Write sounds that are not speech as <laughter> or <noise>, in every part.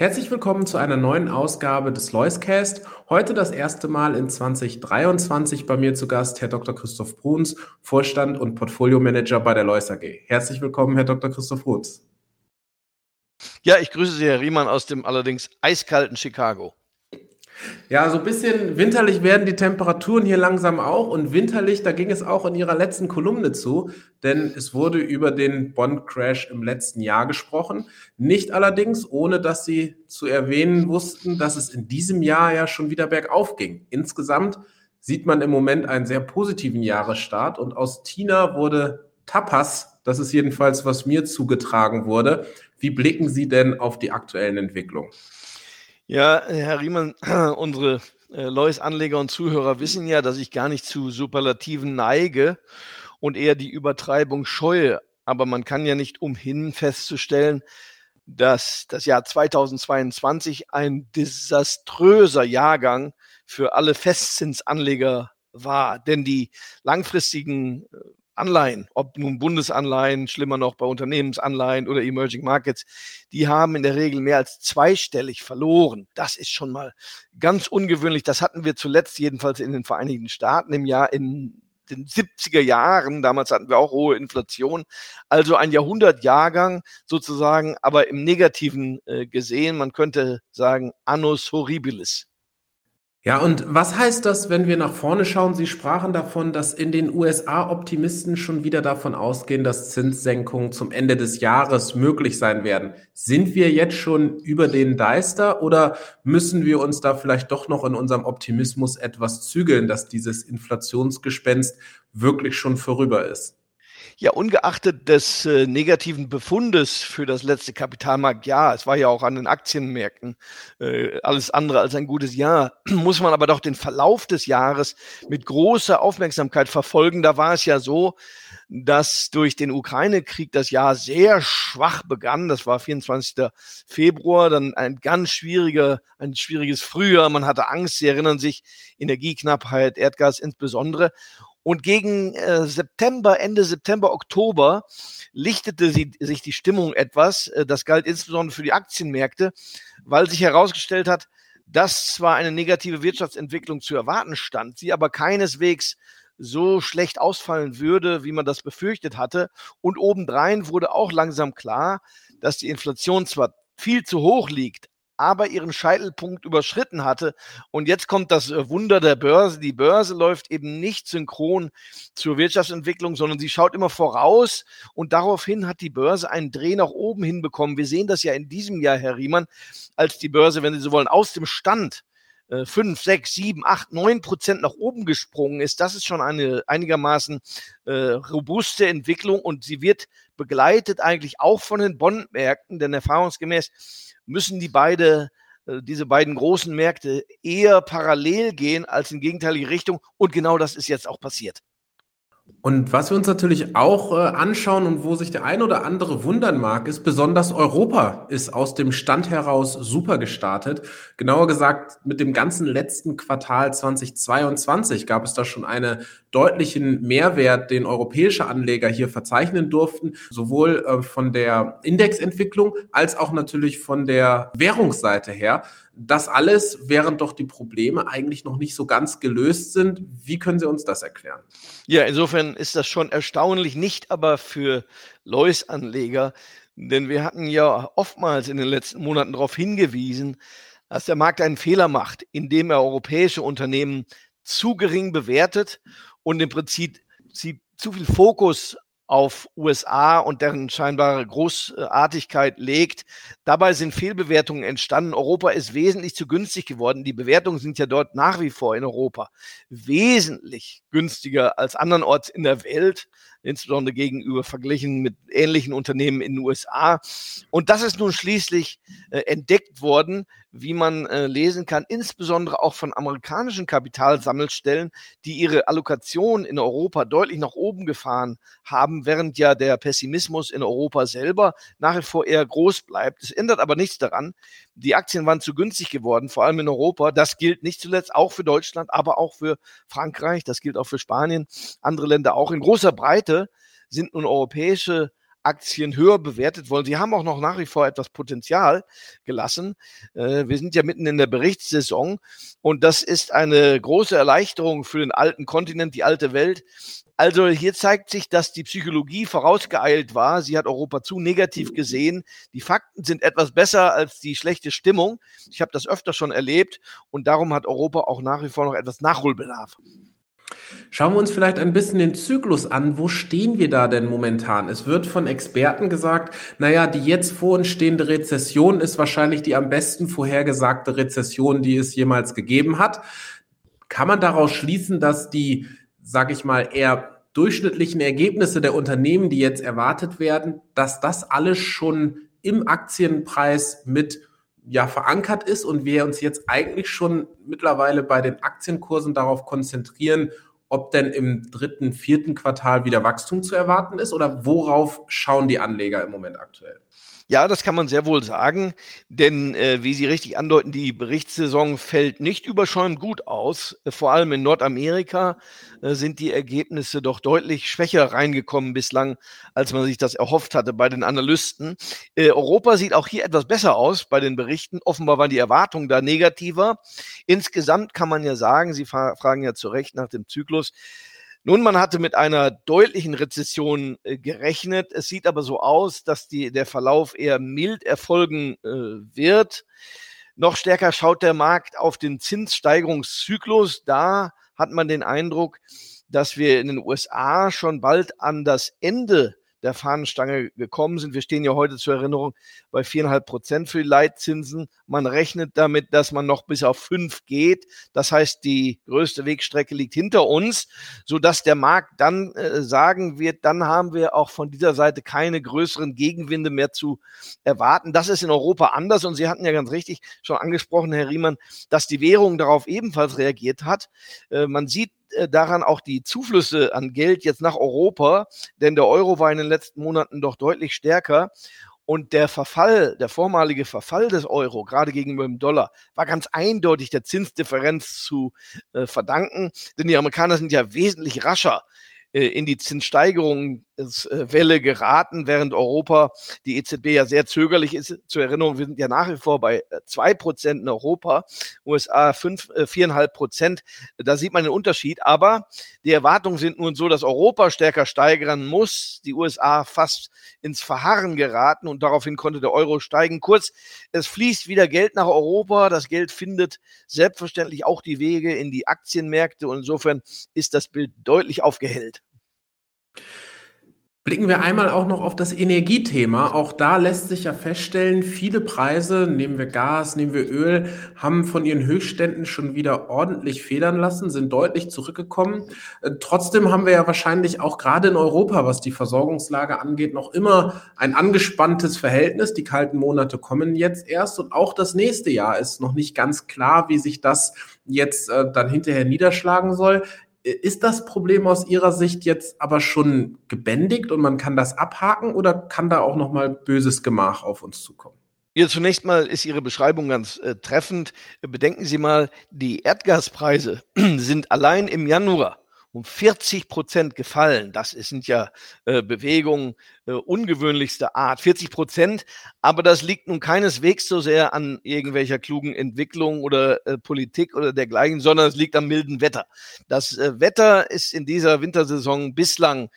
Herzlich willkommen zu einer neuen Ausgabe des Loiscast. Heute das erste Mal in 2023 bei mir zu Gast Herr Dr. Christoph Bruns, Vorstand und Portfolio-Manager bei der Lois AG. Herzlich willkommen, Herr Dr. Christoph Bruns. Ja, ich grüße Sie, Herr Riemann, aus dem allerdings eiskalten Chicago. Ja, so ein bisschen winterlich werden die Temperaturen hier langsam auch und winterlich, da ging es auch in Ihrer letzten Kolumne zu, denn es wurde über den Bond-Crash im letzten Jahr gesprochen. Nicht allerdings, ohne dass Sie zu erwähnen wussten, dass es in diesem Jahr ja schon wieder bergauf ging. Insgesamt sieht man im Moment einen sehr positiven Jahresstart und aus Tina wurde Tapas. Das ist jedenfalls, was mir zugetragen wurde. Wie blicken Sie denn auf die aktuellen Entwicklungen? Ja, Herr Riemann, <clears throat> unsere äh, Lois-Anleger und Zuhörer wissen ja, dass ich gar nicht zu Superlativen neige und eher die Übertreibung scheue. Aber man kann ja nicht umhin festzustellen, dass das Jahr 2022 ein desaströser Jahrgang für alle Festzinsanleger war. Denn die langfristigen äh, Anleihen, ob nun Bundesanleihen, schlimmer noch bei Unternehmensanleihen oder Emerging Markets, die haben in der Regel mehr als zweistellig verloren. Das ist schon mal ganz ungewöhnlich. Das hatten wir zuletzt jedenfalls in den Vereinigten Staaten im Jahr in den 70er Jahren. Damals hatten wir auch hohe Inflation. Also ein Jahrhundertjahrgang sozusagen, aber im Negativen äh, gesehen. Man könnte sagen, annus horribilis. Ja, und was heißt das, wenn wir nach vorne schauen? Sie sprachen davon, dass in den USA Optimisten schon wieder davon ausgehen, dass Zinssenkungen zum Ende des Jahres möglich sein werden. Sind wir jetzt schon über den Deister oder müssen wir uns da vielleicht doch noch in unserem Optimismus etwas zügeln, dass dieses Inflationsgespenst wirklich schon vorüber ist? Ja, ungeachtet des äh, negativen Befundes für das letzte Kapitalmarktjahr, es war ja auch an den Aktienmärkten äh, alles andere als ein gutes Jahr, <clears throat> muss man aber doch den Verlauf des Jahres mit großer Aufmerksamkeit verfolgen. Da war es ja so, dass durch den Ukraine-Krieg das Jahr sehr schwach begann. Das war 24. Februar, dann ein ganz schwieriger, ein schwieriges Frühjahr. Man hatte Angst, Sie erinnern sich, Energieknappheit, Erdgas insbesondere. Und gegen äh, September, Ende September, Oktober lichtete sie, sich die Stimmung etwas. Äh, das galt insbesondere für die Aktienmärkte, weil sich herausgestellt hat, dass zwar eine negative Wirtschaftsentwicklung zu erwarten stand, sie aber keineswegs so schlecht ausfallen würde, wie man das befürchtet hatte. Und obendrein wurde auch langsam klar, dass die Inflation zwar viel zu hoch liegt, aber ihren Scheitelpunkt überschritten hatte. Und jetzt kommt das äh, Wunder der Börse. Die Börse läuft eben nicht synchron zur Wirtschaftsentwicklung, sondern sie schaut immer voraus. Und daraufhin hat die Börse einen Dreh nach oben hinbekommen. Wir sehen das ja in diesem Jahr, Herr Riemann, als die Börse, wenn Sie so wollen, aus dem Stand 5, 6, 7, 8, 9 Prozent nach oben gesprungen ist. Das ist schon eine einigermaßen äh, robuste Entwicklung und sie wird begleitet eigentlich auch von den Bondmärkten, denn erfahrungsgemäß müssen die beide äh, diese beiden großen Märkte eher parallel gehen als in gegenteilige Richtung. Und genau das ist jetzt auch passiert. Und was wir uns natürlich auch äh, anschauen und wo sich der ein oder andere wundern mag, ist besonders Europa ist aus dem Stand heraus super gestartet. Genauer gesagt, mit dem ganzen letzten Quartal 2022 gab es da schon einen deutlichen Mehrwert, den europäische Anleger hier verzeichnen durften, sowohl äh, von der Indexentwicklung als auch natürlich von der Währungsseite her. Das alles, während doch die Probleme eigentlich noch nicht so ganz gelöst sind. Wie können Sie uns das erklären? Ja, insofern ist das schon erstaunlich, nicht aber für Lois-Anleger, denn wir hatten ja oftmals in den letzten Monaten darauf hingewiesen, dass der Markt einen Fehler macht, indem er europäische Unternehmen zu gering bewertet und im Prinzip zu viel Fokus auf USA und deren scheinbare Großartigkeit legt. Dabei sind Fehlbewertungen entstanden. Europa ist wesentlich zu günstig geworden. Die Bewertungen sind ja dort nach wie vor in Europa wesentlich günstiger als andernorts in der Welt. Insbesondere gegenüber verglichen mit ähnlichen Unternehmen in den USA. Und das ist nun schließlich äh, entdeckt worden, wie man äh, lesen kann, insbesondere auch von amerikanischen Kapitalsammelstellen, die ihre Allokation in Europa deutlich nach oben gefahren haben, während ja der Pessimismus in Europa selber nach wie vor eher groß bleibt. Es ändert aber nichts daran. Die Aktien waren zu günstig geworden, vor allem in Europa. Das gilt nicht zuletzt auch für Deutschland, aber auch für Frankreich. Das gilt auch für Spanien, andere Länder auch. In großer Breite sind nun europäische Aktien höher bewertet wollen. Sie haben auch noch nach wie vor etwas Potenzial gelassen. Äh, wir sind ja mitten in der Berichtssaison und das ist eine große Erleichterung für den alten Kontinent, die alte Welt. Also hier zeigt sich, dass die Psychologie vorausgeeilt war. Sie hat Europa zu negativ gesehen. Die Fakten sind etwas besser als die schlechte Stimmung. Ich habe das öfter schon erlebt und darum hat Europa auch nach wie vor noch etwas Nachholbedarf. Schauen wir uns vielleicht ein bisschen den Zyklus an. Wo stehen wir da denn momentan? Es wird von Experten gesagt, naja, die jetzt vor uns stehende Rezession ist wahrscheinlich die am besten vorhergesagte Rezession, die es jemals gegeben hat. Kann man daraus schließen, dass die, sage ich mal, eher durchschnittlichen Ergebnisse der Unternehmen, die jetzt erwartet werden, dass das alles schon im Aktienpreis mit ja verankert ist und wir uns jetzt eigentlich schon mittlerweile bei den Aktienkursen darauf konzentrieren, ob denn im dritten, vierten Quartal wieder Wachstum zu erwarten ist oder worauf schauen die Anleger im Moment aktuell? Ja, das kann man sehr wohl sagen, denn äh, wie Sie richtig andeuten, die Berichtssaison fällt nicht überschäumend gut aus. Vor allem in Nordamerika äh, sind die Ergebnisse doch deutlich schwächer reingekommen bislang, als man sich das erhofft hatte bei den Analysten. Äh, Europa sieht auch hier etwas besser aus bei den Berichten. Offenbar waren die Erwartungen da negativer. Insgesamt kann man ja sagen, Sie fragen ja zu Recht nach dem Zyklus, nun, man hatte mit einer deutlichen Rezession äh, gerechnet. Es sieht aber so aus, dass die, der Verlauf eher mild erfolgen äh, wird. Noch stärker schaut der Markt auf den Zinssteigerungszyklus. Da hat man den Eindruck, dass wir in den USA schon bald an das Ende der Fahnenstange gekommen sind. Wir stehen ja heute zur Erinnerung bei viereinhalb Prozent für die Leitzinsen. Man rechnet damit, dass man noch bis auf fünf geht. Das heißt, die größte Wegstrecke liegt hinter uns, so dass der Markt dann äh, sagen wird, dann haben wir auch von dieser Seite keine größeren Gegenwinde mehr zu erwarten. Das ist in Europa anders und Sie hatten ja ganz richtig schon angesprochen, Herr Riemann, dass die Währung darauf ebenfalls reagiert hat. Äh, man sieht äh, daran auch die Zuflüsse an Geld jetzt nach Europa, denn der Euro war in den letzten Monaten doch deutlich stärker. Und der Verfall, der vormalige Verfall des Euro, gerade gegenüber dem Dollar, war ganz eindeutig der Zinsdifferenz zu äh, verdanken. Denn die Amerikaner sind ja wesentlich rascher äh, in die Zinssteigerungswelle äh, geraten, während Europa, die EZB ja sehr zögerlich ist. Zur Erinnerung, wir sind ja nach wie vor bei äh, zwei Prozent in Europa, USA fünf, viereinhalb Prozent. Da sieht man den Unterschied. Aber die Erwartungen sind nun so, dass Europa stärker steigern muss, die USA fast ins Verharren geraten und daraufhin konnte der Euro steigen. Kurz, es fließt wieder Geld nach Europa. Das Geld findet selbstverständlich auch die Wege in die Aktienmärkte und insofern ist das Bild deutlich aufgehellt. Blicken wir einmal auch noch auf das Energiethema. Auch da lässt sich ja feststellen, viele Preise, nehmen wir Gas, nehmen wir Öl, haben von ihren Höchstständen schon wieder ordentlich federn lassen, sind deutlich zurückgekommen. Äh, trotzdem haben wir ja wahrscheinlich auch gerade in Europa, was die Versorgungslage angeht, noch immer ein angespanntes Verhältnis. Die kalten Monate kommen jetzt erst und auch das nächste Jahr ist noch nicht ganz klar, wie sich das jetzt äh, dann hinterher niederschlagen soll. Ist das Problem aus Ihrer Sicht jetzt aber schon gebändigt und man kann das abhaken oder kann da auch noch mal böses Gemach auf uns zukommen? Ja, zunächst mal ist Ihre Beschreibung ganz äh, treffend. Bedenken Sie mal, die Erdgaspreise <clears throat> sind allein im Januar um 40 Prozent gefallen. Das sind ja äh, Bewegungen äh, ungewöhnlichster Art. 40 Prozent, aber das liegt nun keineswegs so sehr an irgendwelcher klugen Entwicklung oder äh, Politik oder dergleichen, sondern es liegt am milden Wetter. Das äh, Wetter ist in dieser Wintersaison bislang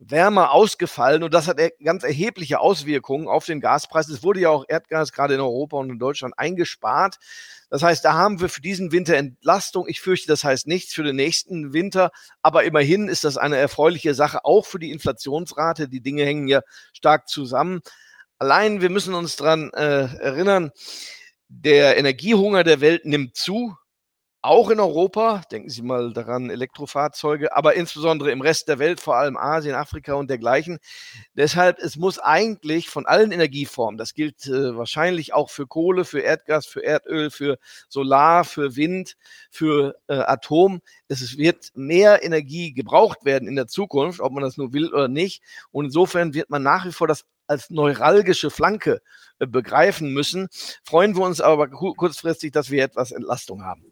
wärmer ausgefallen und das hat ganz erhebliche Auswirkungen auf den Gaspreis. Es wurde ja auch Erdgas gerade in Europa und in Deutschland eingespart. Das heißt, da haben wir für diesen Winter Entlastung. Ich fürchte, das heißt nichts für den nächsten Winter, aber immerhin ist das eine erfreuliche Sache, auch für die Inflationsrate. Die Dinge hängen ja stark zusammen. Allein, wir müssen uns daran äh, erinnern, der Energiehunger der Welt nimmt zu. Auch in Europa, denken Sie mal daran, Elektrofahrzeuge, aber insbesondere im Rest der Welt, vor allem Asien, Afrika und dergleichen. Deshalb, es muss eigentlich von allen Energieformen, das gilt äh, wahrscheinlich auch für Kohle, für Erdgas, für Erdöl, für Solar, für Wind, für äh, Atom, es wird mehr Energie gebraucht werden in der Zukunft, ob man das nur will oder nicht. Und insofern wird man nach wie vor das als neuralgische Flanke äh, begreifen müssen. Freuen wir uns aber kurzfristig, dass wir etwas Entlastung haben.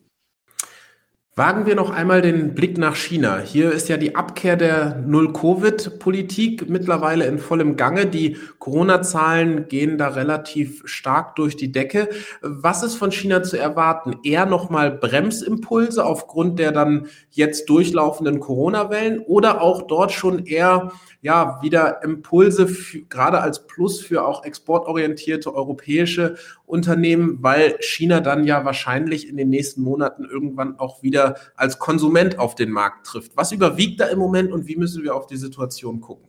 Wagen wir noch einmal den Blick nach China. Hier ist ja die Abkehr der Null-Covid-Politik mittlerweile in vollem Gange. Die Corona-Zahlen gehen da relativ stark durch die Decke. Was ist von China zu erwarten? Eher nochmal Bremsimpulse aufgrund der dann jetzt durchlaufenden Corona-Wellen oder auch dort schon eher ja, wieder Impulse, für, gerade als Plus für auch exportorientierte europäische Unternehmen, weil China dann ja wahrscheinlich in den nächsten Monaten irgendwann auch wieder als Konsument auf den Markt trifft. Was überwiegt da im Moment und wie müssen wir auf die Situation gucken?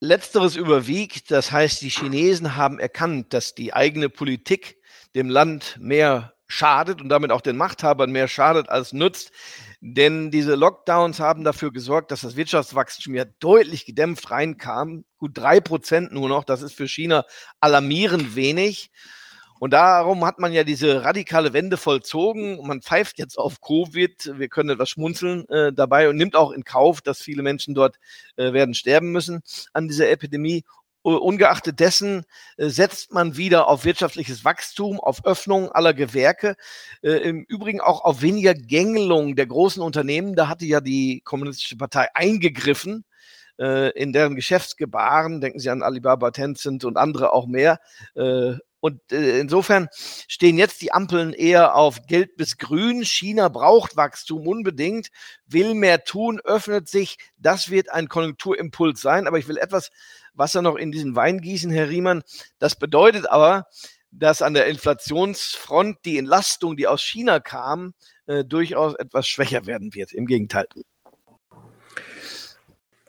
Letzteres überwiegt, das heißt, die Chinesen haben erkannt, dass die eigene Politik dem Land mehr schadet und damit auch den Machthabern mehr schadet als nützt. Denn diese Lockdowns haben dafür gesorgt, dass das Wirtschaftswachstum ja deutlich gedämpft reinkam. Gut drei Prozent nur noch. Das ist für China alarmierend wenig. Und darum hat man ja diese radikale Wende vollzogen. Man pfeift jetzt auf Covid. Wir können etwas schmunzeln äh, dabei und nimmt auch in Kauf, dass viele Menschen dort äh, werden sterben müssen an dieser Epidemie. Ungeachtet dessen äh, setzt man wieder auf wirtschaftliches Wachstum, auf Öffnung aller Gewerke, äh, im Übrigen auch auf weniger Gängelung der großen Unternehmen. Da hatte ja die Kommunistische Partei eingegriffen äh, in deren Geschäftsgebaren. Denken Sie an Alibaba, Tencent und andere auch mehr. Und insofern stehen jetzt die Ampeln eher auf Geld bis Grün. China braucht Wachstum unbedingt, will mehr tun, öffnet sich. Das wird ein Konjunkturimpuls sein. Aber ich will etwas Wasser noch in diesen Wein gießen, Herr Riemann. Das bedeutet aber, dass an der Inflationsfront die Entlastung, die aus China kam, äh, durchaus etwas schwächer werden wird. Im Gegenteil.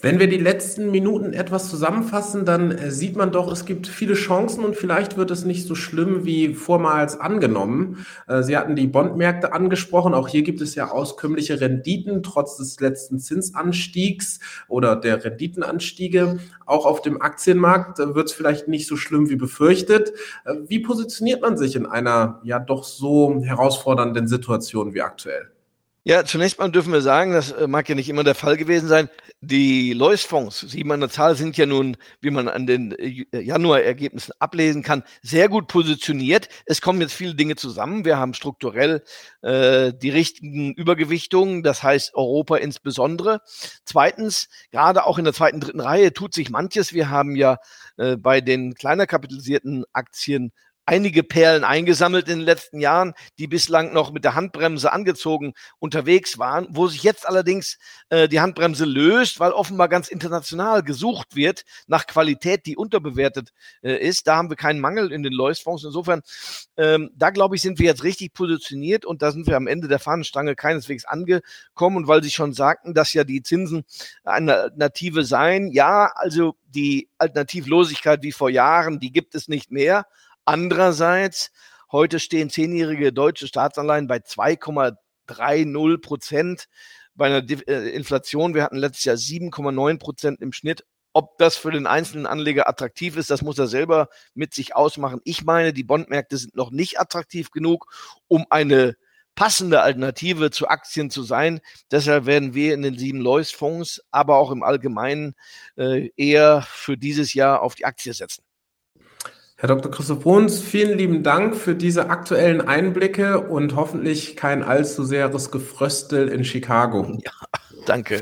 Wenn wir die letzten Minuten etwas zusammenfassen, dann äh, sieht man doch, es gibt viele Chancen und vielleicht wird es nicht so schlimm wie vormals angenommen. Äh, Sie hatten die Bondmärkte angesprochen. Auch hier gibt es ja auskömmliche Renditen, trotz des letzten Zinsanstiegs oder der Renditenanstiege. Auch auf dem Aktienmarkt äh, wird es vielleicht nicht so schlimm wie befürchtet. Wie positioniert man sich in einer ja doch so herausfordernden Situation wie aktuell? Ja, zunächst mal dürfen wir sagen, das äh, mag ja nicht immer der Fall gewesen sein. Die Lois-Fonds, sieben an der Zahl, sind ja nun, wie man an den äh, Januar-Ergebnissen ablesen kann, sehr gut positioniert. Es kommen jetzt viele Dinge zusammen. Wir haben strukturell äh, die richtigen Übergewichtungen, das heißt Europa insbesondere. Zweitens, gerade auch in der zweiten, dritten Reihe tut sich manches. Wir haben ja äh, bei den kleiner kapitalisierten Aktien einige Perlen eingesammelt in den letzten Jahren, die bislang noch mit der Handbremse angezogen unterwegs waren, wo sich jetzt allerdings äh, die Handbremse löst, weil offenbar ganz international gesucht wird nach Qualität, die unterbewertet äh, ist. Da haben wir keinen Mangel in den Lois-Fonds. Insofern, ähm, da glaube ich, sind wir jetzt richtig positioniert und da sind wir am Ende der Fahnenstange keineswegs angekommen. Und weil Sie schon sagten, dass ja die Zinsen eine Alternative seien, ja, also die Alternativlosigkeit wie vor Jahren, die gibt es nicht mehr. Andererseits, heute stehen zehnjährige deutsche Staatsanleihen bei 2,30 Prozent bei einer äh, Inflation. Wir hatten letztes Jahr 7,9 Prozent im Schnitt. Ob das für den einzelnen Anleger attraktiv ist, das muss er selber mit sich ausmachen. Ich meine, die Bondmärkte sind noch nicht attraktiv genug, um eine passende Alternative zu Aktien zu sein. Deshalb werden wir in den sieben Lois-Fonds, aber auch im Allgemeinen äh, eher für dieses Jahr auf die Aktie setzen. Herr Dr. Christoph Bruns, vielen lieben Dank für diese aktuellen Einblicke und hoffentlich kein allzu seheres Gefröstel in Chicago. Ja, danke.